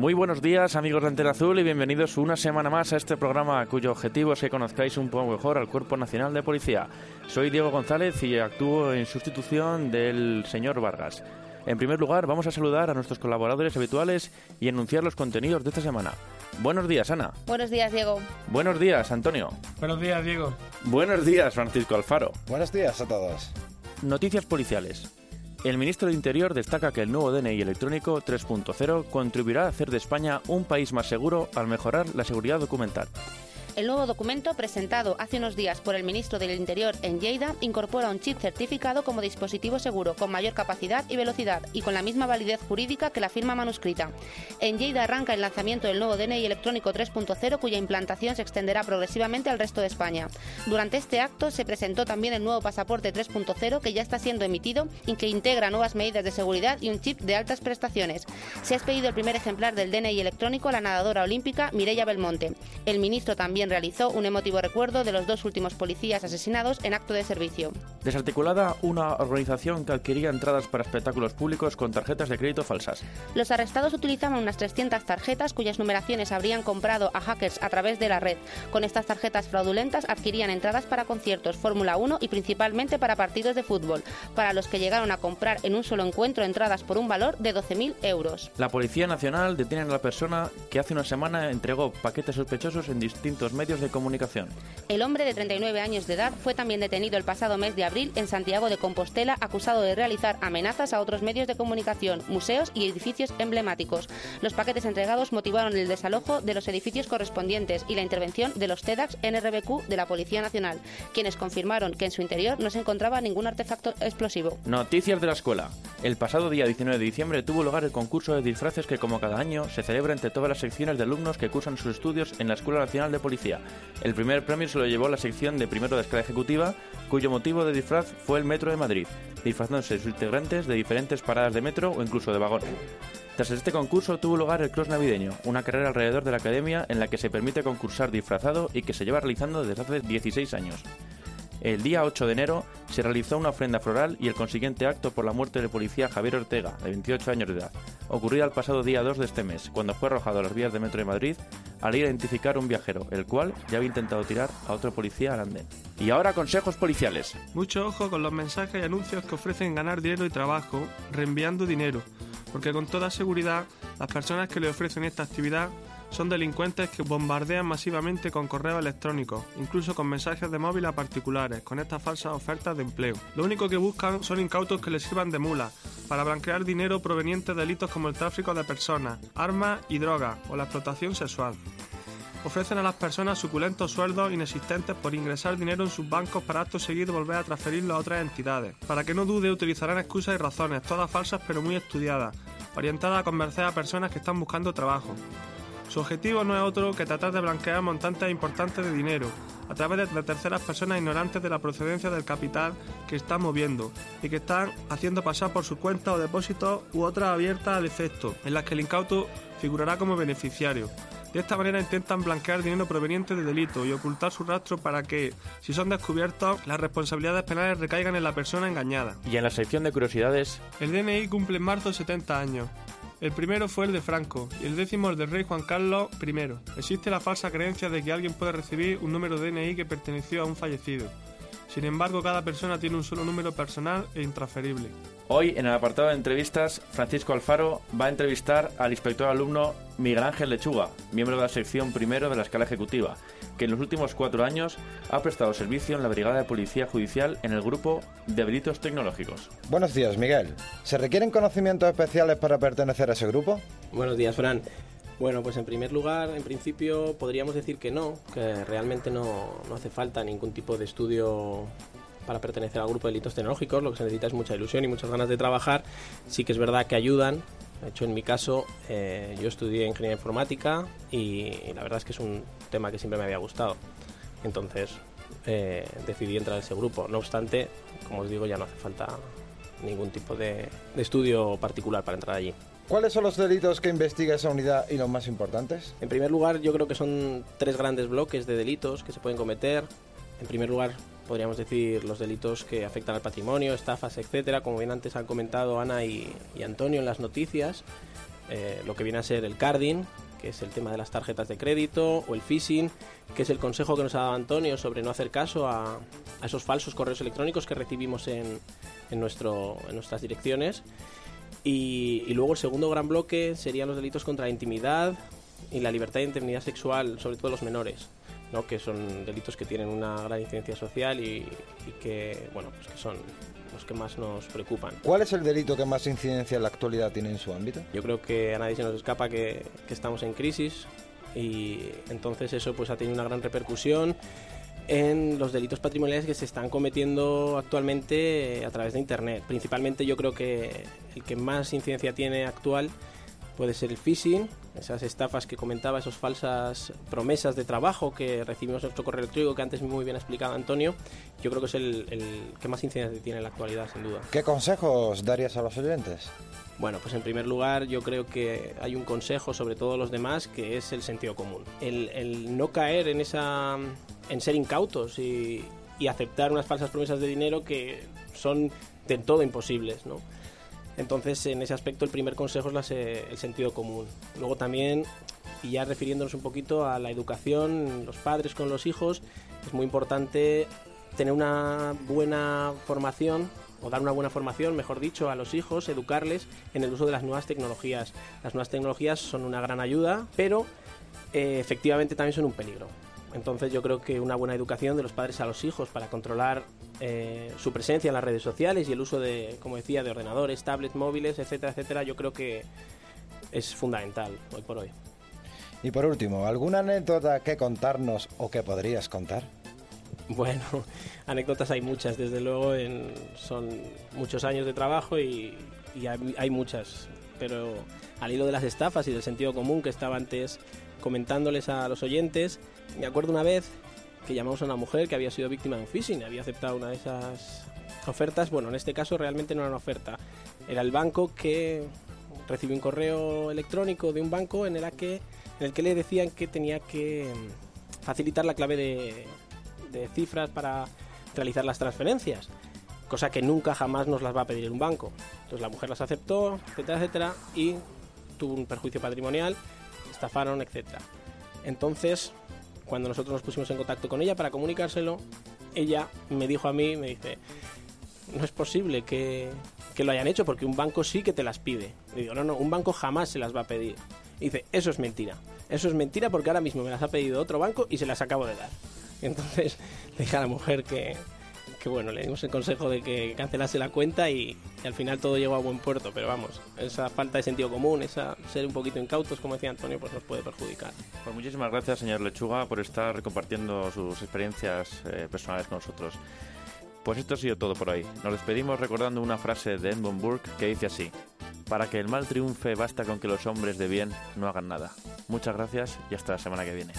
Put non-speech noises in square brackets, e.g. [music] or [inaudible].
Muy buenos días amigos de Antena Azul y bienvenidos una semana más a este programa cuyo objetivo es que conozcáis un poco mejor al Cuerpo Nacional de Policía. Soy Diego González y actúo en sustitución del señor Vargas. En primer lugar vamos a saludar a nuestros colaboradores habituales y anunciar los contenidos de esta semana. Buenos días Ana. Buenos días Diego. Buenos días Antonio. Buenos días Diego. Buenos días Francisco Alfaro. Buenos días a todos. Noticias policiales. El ministro de Interior destaca que el nuevo DNI electrónico 3.0 contribuirá a hacer de España un país más seguro al mejorar la seguridad documental. El nuevo documento, presentado hace unos días por el ministro del Interior en Lleida, incorpora un chip certificado como dispositivo seguro, con mayor capacidad y velocidad y con la misma validez jurídica que la firma manuscrita. En Lleida arranca el lanzamiento del nuevo DNI electrónico 3.0, cuya implantación se extenderá progresivamente al resto de España. Durante este acto se presentó también el nuevo pasaporte 3.0, que ya está siendo emitido y que integra nuevas medidas de seguridad y un chip de altas prestaciones. Se ha expedido el primer ejemplar del DNI electrónico a la nadadora olímpica Mireia Belmonte. El ministro también realizó un emotivo recuerdo de los dos últimos policías asesinados en acto de servicio. Desarticulada una organización que adquiría entradas para espectáculos públicos con tarjetas de crédito falsas. Los arrestados utilizaban unas 300 tarjetas cuyas numeraciones habrían comprado a hackers a través de la red. Con estas tarjetas fraudulentas adquirían entradas para conciertos, Fórmula 1 y principalmente para partidos de fútbol, para los que llegaron a comprar en un solo encuentro entradas por un valor de 12.000 euros. La Policía Nacional detiene a la persona que hace una semana entregó paquetes sospechosos en distintos medios de comunicación. El hombre de 39 años de edad fue también detenido el pasado mes de abril en Santiago de Compostela acusado de realizar amenazas a otros medios de comunicación, museos y edificios emblemáticos. Los paquetes entregados motivaron el desalojo de los edificios correspondientes y la intervención de los TEDx NRBQ de la Policía Nacional, quienes confirmaron que en su interior no se encontraba ningún artefacto explosivo. Noticias de la escuela. El pasado día 19 de diciembre tuvo lugar el concurso de disfraces que como cada año se celebra entre todas las secciones de alumnos que cursan sus estudios en la Escuela Nacional de Policía. El primer premio se lo llevó la sección de primero de escala ejecutiva, cuyo motivo de disfraz fue el Metro de Madrid, disfrazándose sus integrantes de diferentes paradas de metro o incluso de vagón. Tras este concurso tuvo lugar el Cross Navideño, una carrera alrededor de la academia en la que se permite concursar disfrazado y que se lleva realizando desde hace 16 años. El día 8 de enero se realizó una ofrenda floral y el consiguiente acto por la muerte del policía Javier Ortega, de 28 años de edad, ocurrida el pasado día 2 de este mes, cuando fue arrojado a las vías de metro de Madrid al identificar un viajero, el cual ya había intentado tirar a otro policía al andén. Y ahora consejos policiales. Mucho ojo con los mensajes y anuncios que ofrecen ganar dinero y trabajo, reenviando dinero, porque con toda seguridad las personas que le ofrecen esta actividad son delincuentes que bombardean masivamente con correos electrónicos, incluso con mensajes de móvil a particulares, con estas falsas ofertas de empleo. Lo único que buscan son incautos que les sirvan de mula, para blanquear dinero proveniente de delitos como el tráfico de personas, armas y drogas o la explotación sexual. Ofrecen a las personas suculentos sueldos inexistentes por ingresar dinero en sus bancos para acto seguido volver a transferirlo a otras entidades. Para que no dude, utilizarán excusas y razones, todas falsas pero muy estudiadas, orientadas a convencer a personas que están buscando trabajo. Su objetivo no es otro que tratar de blanquear montantes importantes de dinero a través de terceras personas ignorantes de la procedencia del capital que están moviendo y que están haciendo pasar por su cuenta o depósitos u otras abiertas al efecto, en las que el incauto figurará como beneficiario. De esta manera intentan blanquear dinero proveniente de delito y ocultar su rastro para que, si son descubiertos, las responsabilidades penales recaigan en la persona engañada. Y en la sección de curiosidades, El DNI cumple en marzo 70 años. El primero fue el de Franco y el décimo el del rey Juan Carlos I. Existe la falsa creencia de que alguien puede recibir un número de DNI que perteneció a un fallecido. Sin embargo, cada persona tiene un solo número personal e intransferible. hoy en el apartado de entrevistas, Francisco Alfaro va a entrevistar al inspector alumno Miguel Ángel Lechuga, miembro de la sección primero de la escala ejecutiva, que en los últimos cuatro años ha prestado servicio en la Brigada de Policía Judicial en el grupo de delitos tecnológicos. Buenos días, Miguel. ¿Se requieren conocimientos especiales para pertenecer a ese grupo? Buenos días, Fran. Bueno, pues en primer lugar, en principio podríamos decir que no, que realmente no, no hace falta ningún tipo de estudio para pertenecer al grupo de delitos tecnológicos, lo que se necesita es mucha ilusión y muchas ganas de trabajar. Sí que es verdad que ayudan. De hecho, en mi caso, eh, yo estudié ingeniería informática y, la verdad es que es un tema que siempre me había gustado. Entonces, eh, decidí entrar a ese grupo. No obstante, como os digo, ya no hace falta ningún tipo de, de estudio particular para entrar allí. ¿Cuáles son los delitos que investiga esa unidad y los más importantes? En primer lugar, yo creo que son tres grandes bloques de delitos que se pueden cometer. En primer lugar, podríamos decir los delitos que afectan al patrimonio, estafas, etcétera, como bien antes han comentado Ana y, Antonio en las noticias. eh, lo que viene a ser el carding, que es el tema de las tarjetas de crédito, o el phishing, que es el consejo que nos ha dado Antonio sobre no hacer caso a, a esos falsos correos electrónicos que recibimos en, en, nuestro, en nuestras direcciones. Y, y, luego el segundo gran bloque serían los delitos contra la intimidad y la libertad de intimidad sexual, sobre todo los menores. ¿no? que son delitos que tienen una gran incidencia social y, y que, bueno, pues que son los que más nos preocupan. ¿Cuál es el delito que más incidencia en la actualidad tiene en su ámbito? Yo creo que a nadie se nos escapa que, que estamos en crisis y entonces eso pues ha tenido una gran repercusión en los delitos patrimoniales que se están cometiendo actualmente a través de Internet. Principalmente yo creo que el que más incidencia tiene actual puede ser el phishing, esas estafas que comentaba, esas falsas promesas de trabajo que recibimos en nuestro correo electrónico, que antes muy bien explicado Antonio, yo creo que es el, el que más incidencia tiene en la actualidad, sin duda. ¿Qué consejos darías a los oyentes? Bueno, pues en primer lugar yo creo que hay un consejo sobre todos los demás que es el sentido común. El, el no caer en esa en ser incautos y, y, aceptar unas falsas promesas de dinero que son del todo imposibles, ¿no? Entonces, en ese aspecto, el primer consejo es el sentido común. Luego también, y ya refiriéndonos un poquito a la educación, los padres con los hijos, es muy importante tener una buena formación o dar una buena formación, mejor dicho, a los hijos, educarles en el uso de las nuevas tecnologías. Las nuevas tecnologías son una gran ayuda, pero eh, efectivamente también son un peligro. Entonces yo creo que una buena educación de los padres a los hijos para controlar eh, su presencia en las redes sociales y el uso de, como decía, de ordenadores, tablets, móviles, etcétera, etcétera, yo creo que es fundamental hoy por hoy. Y por último, ¿alguna anécdota que contarnos o que podrías contar? Bueno, [laughs] anécdotas hay muchas, desde luego, en, son muchos años de trabajo y, y hay, hay muchas, pero al hilo de las estafas y del sentido común que estaba antes comentándoles a los oyentes, me acuerdo una vez que llamamos a una mujer que había sido víctima de un phishing, había aceptado una de esas ofertas. Bueno, en este caso realmente no era una oferta, era el banco que recibió un correo electrónico de un banco en el que, en el que le decían que tenía que facilitar la clave de, de cifras para realizar las transferencias, cosa que nunca jamás nos las va a pedir un banco. Entonces la mujer las aceptó, etcétera, etcétera, y tuvo un perjuicio patrimonial, estafaron, etcétera. Entonces, cuando nosotros nos pusimos en contacto con ella para comunicárselo, ella me dijo a mí, me dice, no es posible que, que lo hayan hecho porque un banco sí que te las pide. Y digo, no, no, un banco jamás se las va a pedir. Y dice, eso es mentira. Eso es mentira porque ahora mismo me las ha pedido otro banco y se las acabo de dar. Entonces [laughs] le dije a la mujer que, que bueno, le dimos el consejo de que cancelase la cuenta y, al final todo llegó a buen puerto, pero vamos, esa falta de sentido común, esa ser un poquito incautos, como decía Antonio, pues nos puede perjudicar. Pues muchísimas gracias, señor Lechuga, por estar compartiendo sus experiencias eh, personales con nosotros. Pues esto ha sido todo por hoy. Nos despedimos recordando una frase de Edmund Burke que dice así: Para que el mal triunfe basta con que los hombres de bien no hagan nada. Muchas gracias y hasta la semana que viene.